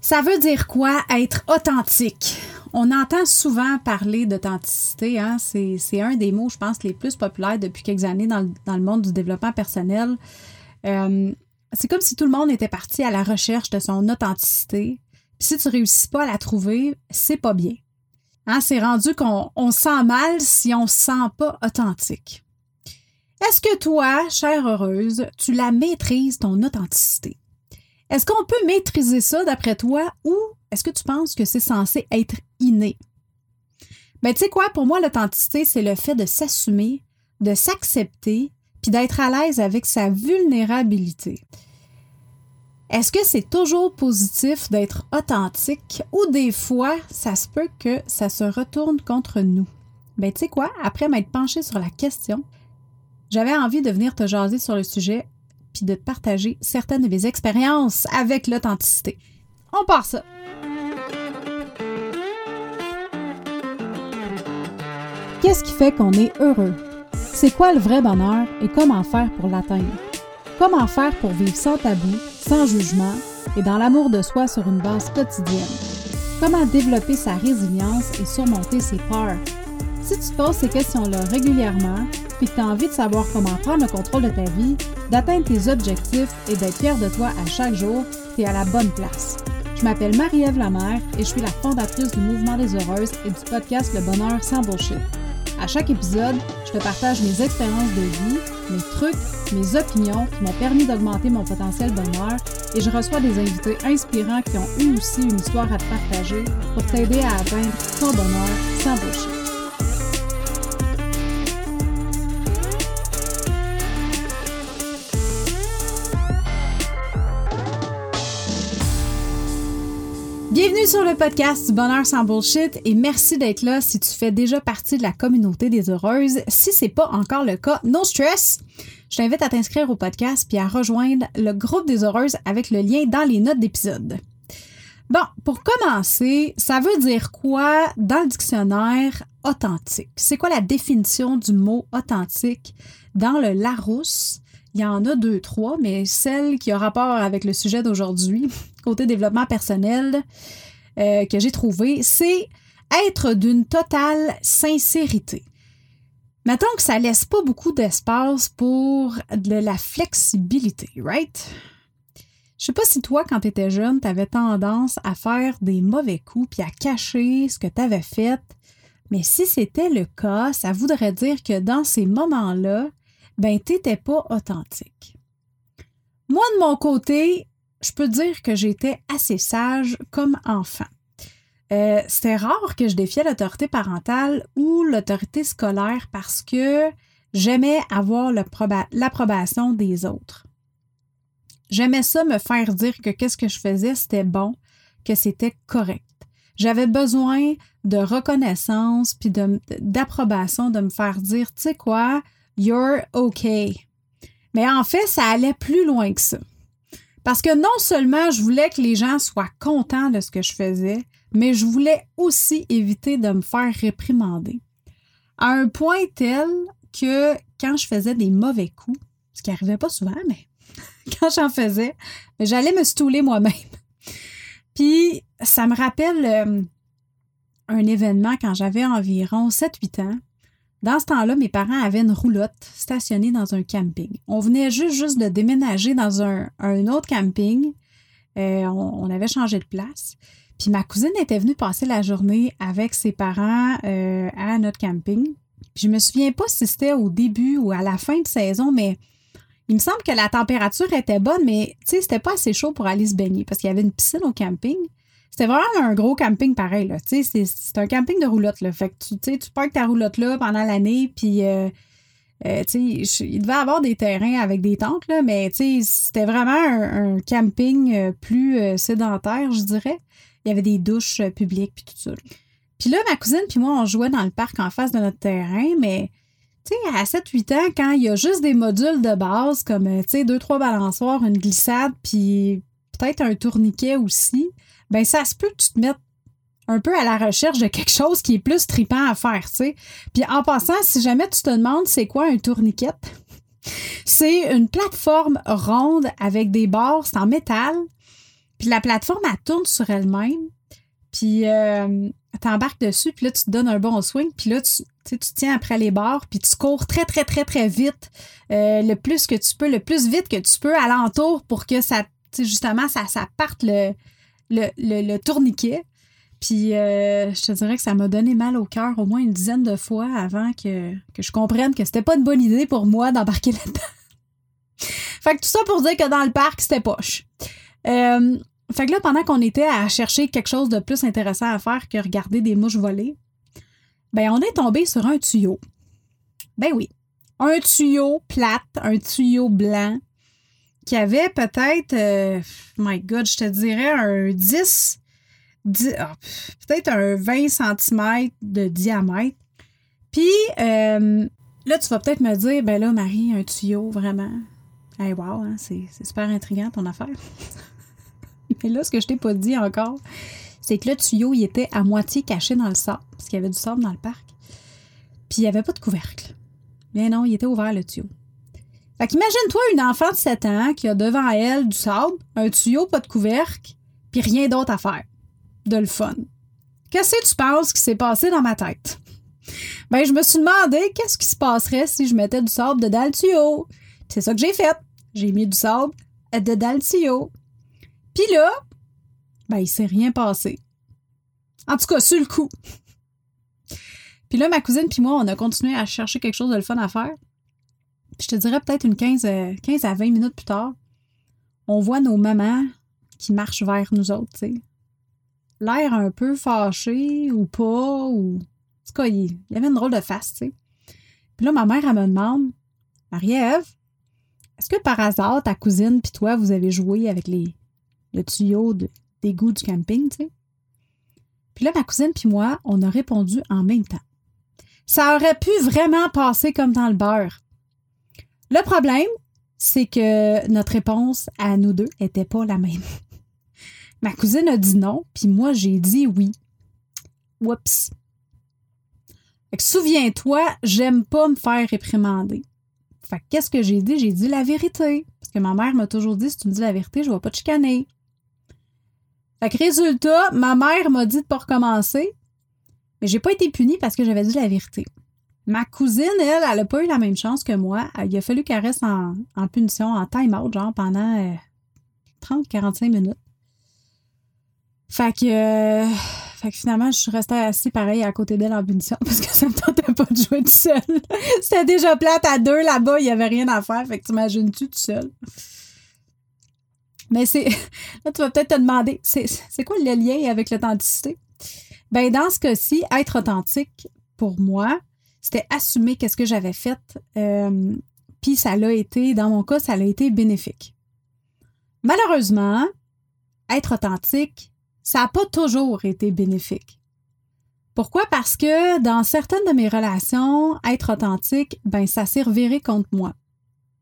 Ça veut dire quoi être authentique? On entend souvent parler d'authenticité. Hein? C'est un des mots, je pense, les plus populaires depuis quelques années dans le, monde du développement personnel. Euh, c'est comme si tout le monde était parti à la recherche de son authenticité. Puis si tu réussis pas à la trouver, c'est pas bien. Hein? C'est rendu qu'on on sent mal si on se sent pas authentique. Est-ce que toi, chère heureuse, tu la maîtrises ton authenticité? Est-ce qu'on peut maîtriser ça d'après toi ou est-ce que tu penses que c'est censé être inné? Ben, tu sais quoi, pour moi, l'authenticité, c'est le fait de s'assumer, de s'accepter, puis d'être à l'aise avec sa vulnérabilité. Est-ce que c'est toujours positif d'être authentique ou des fois, ça se peut que ça se retourne contre nous? Ben, tu sais quoi, après m'être penchée sur la question, j'avais envie de venir te jaser sur le sujet puis de partager certaines de mes expériences avec l'authenticité. On part ça! Qu'est-ce qui fait qu'on est heureux? C'est quoi le vrai bonheur et comment faire pour l'atteindre? Comment faire pour vivre sans tabou, sans jugement et dans l'amour de soi sur une base quotidienne? Comment développer sa résilience et surmonter ses peurs? Si tu te poses ces questions-là régulièrement, puis que tu as envie de savoir comment prendre le contrôle de ta vie, d'atteindre tes objectifs et d'être fier de toi à chaque jour, tu es à la bonne place. Je m'appelle Marie-Ève Lamère et je suis la fondatrice du Mouvement des Heureuses et du podcast Le Bonheur sans bullshit. À chaque épisode, je te partage mes expériences de vie, mes trucs, mes opinions qui m'ont permis d'augmenter mon potentiel bonheur et je reçois des invités inspirants qui ont eu aussi une histoire à te partager pour t'aider à atteindre ton bonheur sans bullshit. Sur le podcast du Bonheur sans Bullshit et merci d'être là si tu fais déjà partie de la communauté des heureuses. Si c'est pas encore le cas, no stress! Je t'invite à t'inscrire au podcast puis à rejoindre le groupe des heureuses avec le lien dans les notes d'épisode. Bon, pour commencer, ça veut dire quoi dans le dictionnaire authentique? C'est quoi la définition du mot authentique dans le Larousse? Il y en a deux, trois, mais celle qui a rapport avec le sujet d'aujourd'hui, côté développement personnel, euh, que j'ai trouvé, c'est être d'une totale sincérité. Mettons que ça laisse pas beaucoup d'espace pour de la flexibilité, right? Je sais pas si toi, quand tu étais jeune, tu avais tendance à faire des mauvais coups puis à cacher ce que tu avais fait. Mais si c'était le cas, ça voudrait dire que dans ces moments-là, ben, t'étais pas authentique. Moi, de mon côté, je peux dire que j'étais assez sage comme enfant. Euh, c'était rare que je défiais l'autorité parentale ou l'autorité scolaire parce que j'aimais avoir l'approbation des autres. J'aimais ça me faire dire que qu'est-ce que je faisais, c'était bon, que c'était correct. J'avais besoin de reconnaissance puis d'approbation, de, me faire dire, tu sais quoi, You're okay. Mais en fait, ça allait plus loin que ça. Parce que non seulement je voulais que les gens soient contents de ce que je faisais, mais je voulais aussi éviter de me faire réprimander. À un point tel que quand je faisais des mauvais coups, ce qui n'arrivait pas souvent, mais quand j'en faisais, j'allais me stouler moi-même. Puis ça me rappelle euh, un événement quand j'avais environ 7-8 ans. Dans ce temps-là, mes parents avaient une roulotte stationnée dans un camping. On venait juste, de déménager dans un, autre camping. Euh, on, avait changé de place. Puis ma cousine était venue passer la journée avec ses parents euh, à notre camping. Puis je me souviens pas si c'était au début ou à la fin de saison, mais il me semble que la température était bonne, mais tu sais, c'était pas assez chaud pour aller se baigner parce qu'il y avait une piscine au camping. C'était vraiment un gros camping pareil. Là. C'est, un camping de roulotte. Là. Fait que tu, tu parques ta roulotte là pendant l'année, puis euh, euh, il devait avoir des terrains avec des tentes, là, mais c'était vraiment un, camping euh, plus sédentaire, je dirais. Il y avait des douches publiques, puis tout ça. Puis là, ma cousine puis moi, on jouait dans le parc en face de notre terrain, mais tu sais, à 7-8 ans, quand il y a juste des modules de base, comme, tu sais, deux, trois balançoires, une glissade, puis peut-être un tourniquet aussi, ben ça se peut que tu te mettes un peu à la recherche de quelque chose qui est plus tripant à faire, tu sais. Puis en passant, si jamais tu te demandes c'est quoi un tourniquet, c'est une plateforme ronde avec des barres, c'est en métal. Puis la plateforme, elle tourne sur elle-même. Puis euh, t'embarques dessus, puis là, tu te donnes un bon swing. Puis là, tu, tu tiens après les barres, puis tu cours très, très, très, très vite. Euh, le plus que tu peux, le plus vite que tu peux alentour pour que ça, justement, ça, ça parte le, le, tourniquet. Puis euh, je te dirais que ça m'a donné mal au cœur au moins une dizaine de fois avant que, que je comprenne que c'était pas une bonne idée pour moi d'embarquer là-dedans. fait que tout ça pour dire que dans le parc, c'était poche. Euh, fait que là, pendant qu'on était à chercher quelque chose de plus intéressant à faire que regarder des mouches voler, ben on est tombé sur un tuyau. Ben oui. Un tuyau plate, un tuyau blanc qui avait peut-être, euh, my God, je te dirais un 10, ah, peut-être un 20 cm de diamètre. Puis euh, là, tu vas peut-être me dire, ben là, Marie, un tuyau, vraiment. Hey, wow, hein, c'est super intriguant ton affaire. Mais là, ce que je t'ai pas dit encore, c'est que le tuyau, il était à moitié caché dans le sable, parce qu'il y avait du sable dans le parc. Puis il n'y avait pas de couvercle. Mais non, il était ouvert, le tuyau. Fait qu'imagine-toi une enfant de 7 ans qui a devant elle du sable, un tuyau, pas de couvercle, puis rien d'autre à faire. De le fun. Qu'est-ce que tu penses qui s'est passé dans ma tête? Ben, je me suis demandé qu'est-ce qui se passerait si je mettais du sable dedans le tuyau. C'est ça que j'ai fait. J'ai mis du sable dedans le tuyau. Puis là, ben, il s'est rien passé. En tout cas, sur le coup. Puis là, ma cousine puis moi, on a continué à chercher quelque chose de le fun à faire. Je te dirais peut-être une 15, 15 euh, à 20 minutes plus tard, on voit nos mamans qui marchent vers nous autres, tu sais. L'air un peu fâché ou pas, ou. En tout cas, il, y avait une drôle de face, tu sais. Puis là, ma mère, elle me demande Marie-Ève, est-ce que par hasard, ta cousine puis toi, vous avez joué avec les, le tuyau d'égout du camping, tu sais. Puis là, ma cousine puis moi, on a répondu en même temps. Ça aurait pu vraiment passer comme dans le beurre. Le problème, c'est que notre réponse à nous deux était pas la même. ma cousine a dit non, puis moi, j'ai dit oui. Oups. Souviens-toi, j'aime pas me faire réprimander. Fait qu'est-ce que j'ai dit? J'ai dit la vérité. Parce que ma mère m'a toujours dit si tu me dis la vérité, je vais pas te chicaner. Fait que résultat, ma mère m'a dit de pas recommencer, mais j'ai pas été punie parce que j'avais dit la vérité. Ma cousine, elle, elle a pas eu la même chance que moi. Il a fallu qu'elle reste en, punition, en time-out, genre pendant 30-45 euh, minutes. Fait que, euh, fait que finalement, je suis restée assise pareil à côté d'elle en punition parce que ça me tentait pas de jouer tout seul. C'était déjà plate à deux là-bas, il y avait rien à faire. Fait que t'imagines-tu tout seul? Mais c'est. Là, tu vas peut-être te demander, c'est quoi le lien avec l'authenticité? Ben, dans ce cas-ci, être authentique, pour moi, c'était assumer qu'est-ce que j'avais fait. Euh, puis ça l'a été, dans mon cas, ça l'a été bénéfique. Malheureusement, être authentique, ça n'a pas toujours été bénéfique. Pourquoi? Parce que dans certaines de mes relations, être authentique, ben, ça s'est reviré contre moi.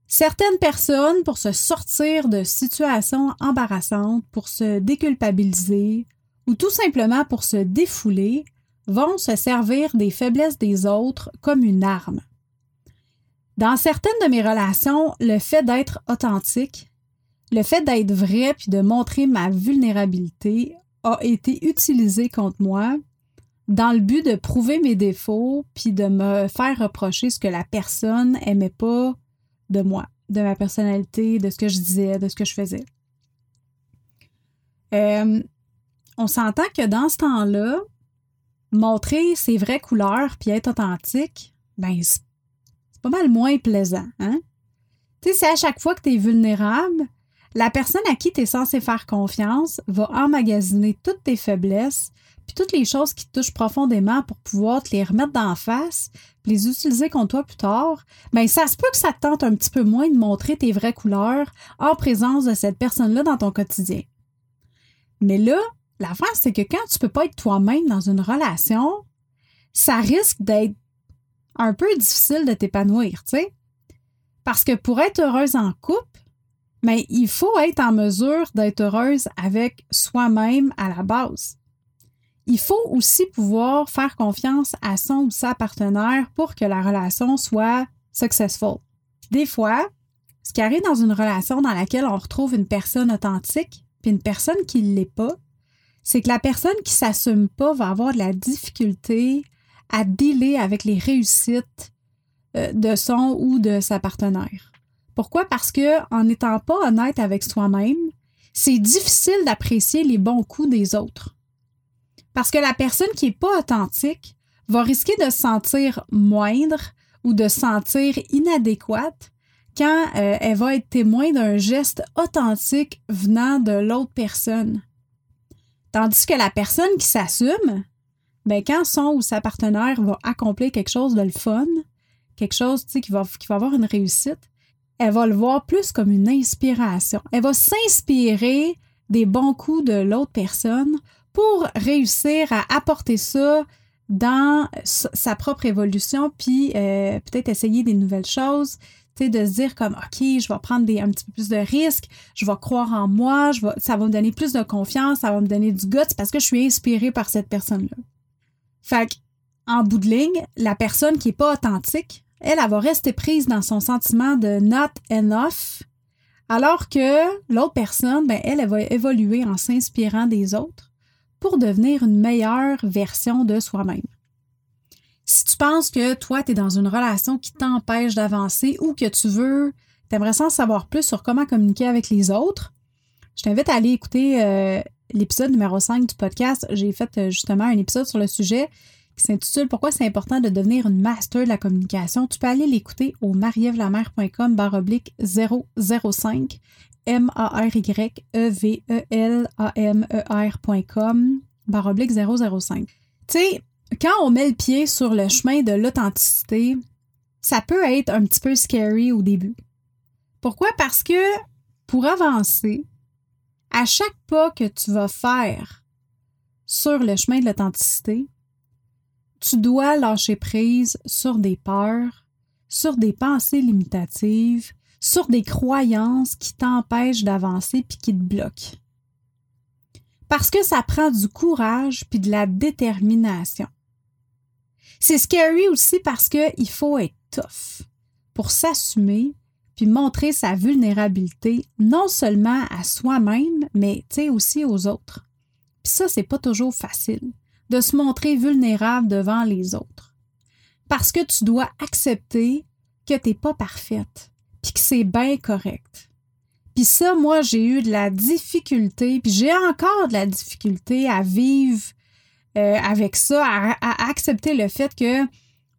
Certaines personnes, pour se sortir de situations embarrassantes, pour se déculpabiliser ou tout simplement pour se défouler, vont se servir des faiblesses des autres comme une arme. Dans certaines de mes relations, le fait d'être authentique, le fait d'être vrai puis de montrer ma vulnérabilité a été utilisé contre moi dans le but de prouver mes défauts puis de me faire reprocher ce que la personne aimait pas de moi, de ma personnalité, de ce que je disais, de ce que je faisais. Euh, on s'entend que dans ce temps-là, montrer ses vraies couleurs puis être authentique, ben c'est pas mal moins plaisant, hein? Tu sais, c'est à chaque fois que tu es vulnérable, la personne à qui tu es censé faire confiance va emmagasiner toutes tes faiblesses puis toutes les choses qui touchent profondément pour pouvoir te les remettre d'en face, puis les utiliser contre toi plus tard, bien, ça se peut que ça te tente un petit peu moins de montrer tes vraies couleurs en présence de cette personne-là dans ton quotidien. Mais là, l'affaire, c'est que quand tu peux pas être toi-même dans une relation, ça risque d'être un peu difficile de t'épanouir, tu sais. Parce que pour être heureuse en couple, mais il faut être en mesure d'être heureuse avec soi-même à la base il faut aussi pouvoir faire confiance à son ou sa partenaire pour que la relation soit successful. Des fois, ce qui arrive dans une relation dans laquelle on retrouve une personne authentique, puis une personne qui ne l'est pas, c'est que la personne qui s'assume pas va avoir de la difficulté à dealer avec les réussites euh, de son ou de sa partenaire. Pourquoi? Parce que en n'étant pas honnête avec soi-même, c'est difficile d'apprécier les bons coups des autres. Parce que la personne qui n'est pas authentique va risquer de se sentir moindre ou de se sentir inadéquate quand euh, elle va être témoin d'un geste authentique venant de l'autre personne. Tandis que la personne qui s'assume, ben quand son ou sa partenaire va accomplir quelque chose de le fun, quelque chose qui va, qui avoir une réussite, elle va le voir plus comme une inspiration. Elle va s'inspirer des bons coups de l'autre personne pour réussir à apporter ça dans sa propre évolution, puis euh, peut-être essayer des nouvelles choses, de se dire comme OK, je vais prendre des, un petit peu plus de risques, je vais croire en moi, je vais, ça va me donner plus de confiance, ça va me donner du guts parce que je suis inspirée par cette personne-là. Fait en bout de ligne, la personne qui n'est pas authentique, elle, elle va rester prise dans son sentiment de not enough, alors que l'autre personne, ben, elle, elle va évoluer en s'inspirant des autres pour devenir une meilleure version de soi-même. Si tu penses que toi, tu es dans une relation qui t'empêche d'avancer ou que tu veux, tu aimerais savoir plus sur comment communiquer avec les autres, je t'invite à aller écouter euh, l'épisode numéro 5 du podcast. J'ai fait euh, justement un épisode sur le sujet qui s'intitule Pourquoi c'est important de devenir une master de la communication. Tu peux aller l'écouter au marievlamer.com baroblique 005 M-A-R-Y-E-V-E-L-A-M-E-R.com baroblique 005. Tu quand on met le pied sur le chemin de l'authenticité, ça peut être un petit peu scary au début. Pourquoi? Parce que pour avancer, à chaque pas que tu vas faire sur le chemin de l'authenticité, tu dois lâcher prise sur des peurs, sur des pensées limitatives, sur des croyances qui t'empêchent d'avancer puis qui te bloquent. Parce que ça prend du courage puis de la détermination. C'est scary aussi parce qu'il faut être tough pour s'assumer puis montrer sa vulnérabilité non seulement à soi-même, mais aussi aux autres. Puis ça, c'est pas toujours facile de se montrer vulnérable devant les autres. Parce que tu dois accepter que tu n'es pas parfaite, puis que c'est bien correct. Puis ça, moi, j'ai eu de la difficulté, puis j'ai encore de la difficulté à vivre euh, avec ça, à, accepter le fait que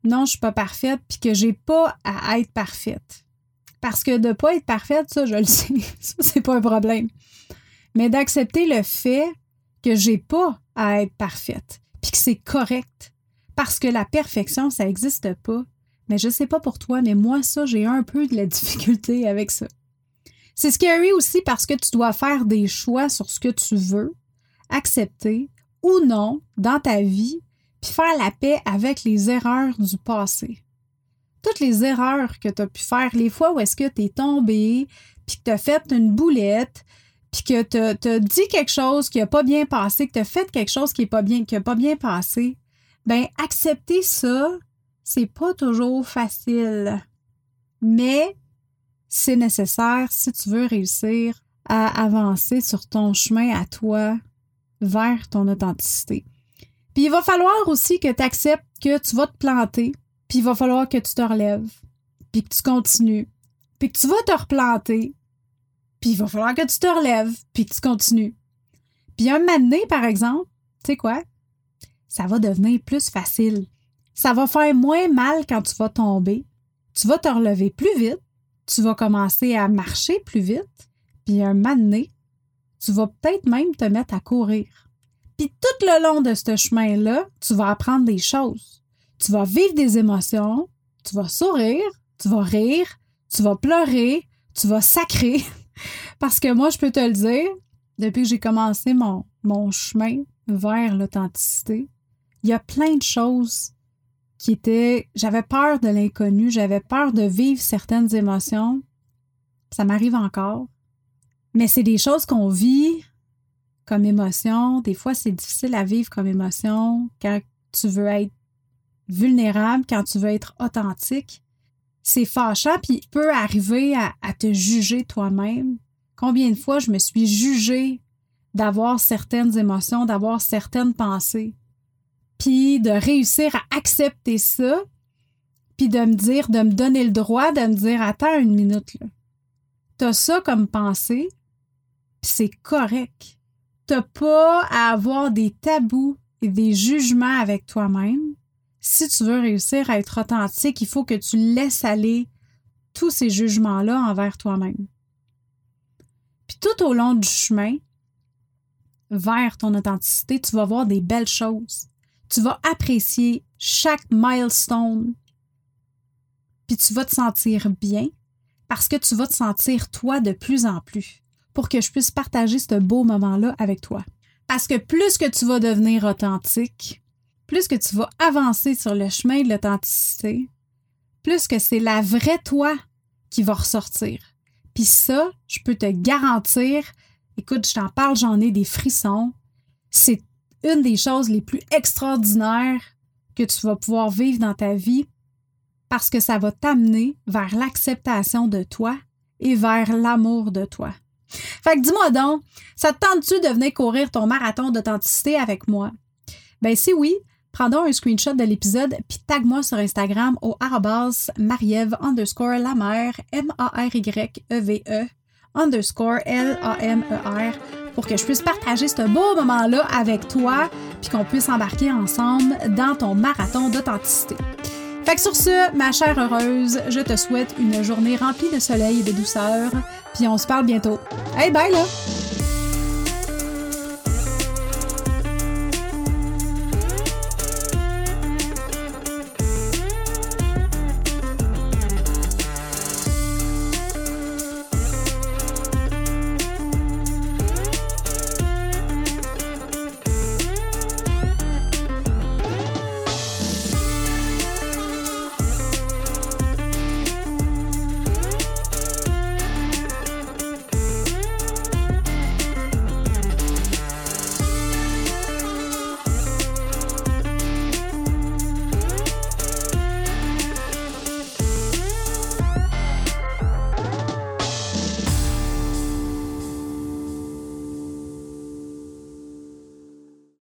non, je suis pas parfaite, puis que j'ai pas à être parfaite. Parce que de pas être parfaite, ça, je le sais, ça, c'est pas un problème. Mais d'accepter le fait que j'ai pas à être parfaite, puis que c'est correct. Parce que la perfection, ça n'existe pas. Mais je sais pas pour toi, mais moi, ça, j'ai un peu de la difficulté avec ça. C'est scary aussi parce que tu dois faire des choix sur ce que tu veux, accepter, ou non dans ta vie, puis faire la paix avec les erreurs du passé. Toutes les erreurs que tu as pu faire, les fois où est-ce que tu es tombé, puis que tu as fait une boulette, puis que tu as, dit quelque chose qui n'a pas bien passé, que tu as fait quelque chose qui n'a pas, bien, pas bien passé, ben accepter ça, c'est pas toujours facile. Mais c'est nécessaire si tu veux réussir à avancer sur ton chemin à toi vers ton authenticité. Puis il va falloir aussi que tu acceptes que tu vas te planter, puis il va falloir que tu te relèves, puis que tu continues, puis que tu vas te replanter, puis il va falloir que tu te relèves, puis que tu continues. Puis un moment donné, par exemple, tu sais quoi? Ça va devenir plus facile. Ça va faire moins mal quand tu vas tomber. Tu vas te relever plus vite. Tu vas commencer à marcher plus vite. Puis un moment donné, tu vas peut-être même te mettre à courir. Puis tout le long de ce chemin-là, tu vas apprendre des choses. Tu vas vivre des émotions, tu vas sourire, tu vas rire, tu vas pleurer, tu vas sacrer. Parce que moi, je peux te le dire, depuis que j'ai commencé mon, chemin vers l'authenticité, il y a plein de choses qui étaient. J'avais peur de l'inconnu, j'avais peur de vivre certaines émotions. Ça m'arrive encore. Mais c'est des choses qu'on vit comme émotion. Des fois, c'est difficile à vivre comme émotion quand tu veux être vulnérable, quand tu veux être authentique. C'est fâchant, puis il peut arriver à, te juger toi-même. Combien de fois je me suis jugée d'avoir certaines émotions, d'avoir certaines pensées. Puis de réussir à accepter ça, puis de me dire, de me donner le droit de me dire, attends une minute, là. T'as ça comme pensée, c'est correct. T'as pas à avoir des tabous et des jugements avec toi-même. Si tu veux réussir à être authentique, il faut que tu laisses aller tous ces jugements-là envers toi-même. Puis tout au long du chemin vers ton authenticité, tu vas voir des belles choses. Tu vas apprécier chaque milestone. Puis tu vas te sentir bien parce que tu vas te sentir toi de plus en plus pour que je puisse partager ce beau moment-là avec toi. Parce que plus que tu vas devenir authentique, plus que tu vas avancer sur le chemin de l'authenticité, plus que c'est la vraie toi qui va ressortir. Puis ça, je peux te garantir, écoute, je t'en parle, j'en ai des frissons. C'est une des choses les plus extraordinaires que tu vas pouvoir vivre dans ta vie parce que ça va t'amener vers l'acceptation de toi et vers l'amour de toi. Fait que dis-moi donc, ça te tente-tu de venir courir ton marathon d'authenticité avec moi? Ben si oui, prends un screenshot de l'épisode puis tag-moi sur Instagram au arrobas marieve underscore la M-A-R-Y-E-V-E underscore L-A-M-E-R pour que je puisse partager ce beau moment-là avec toi puis qu'on puisse embarquer ensemble dans ton marathon d'authenticité. Fait que sur ce, ma chère heureuse, je te souhaite une journée remplie de soleil et de douceur, puis on se parle bientôt. Hey, bye là!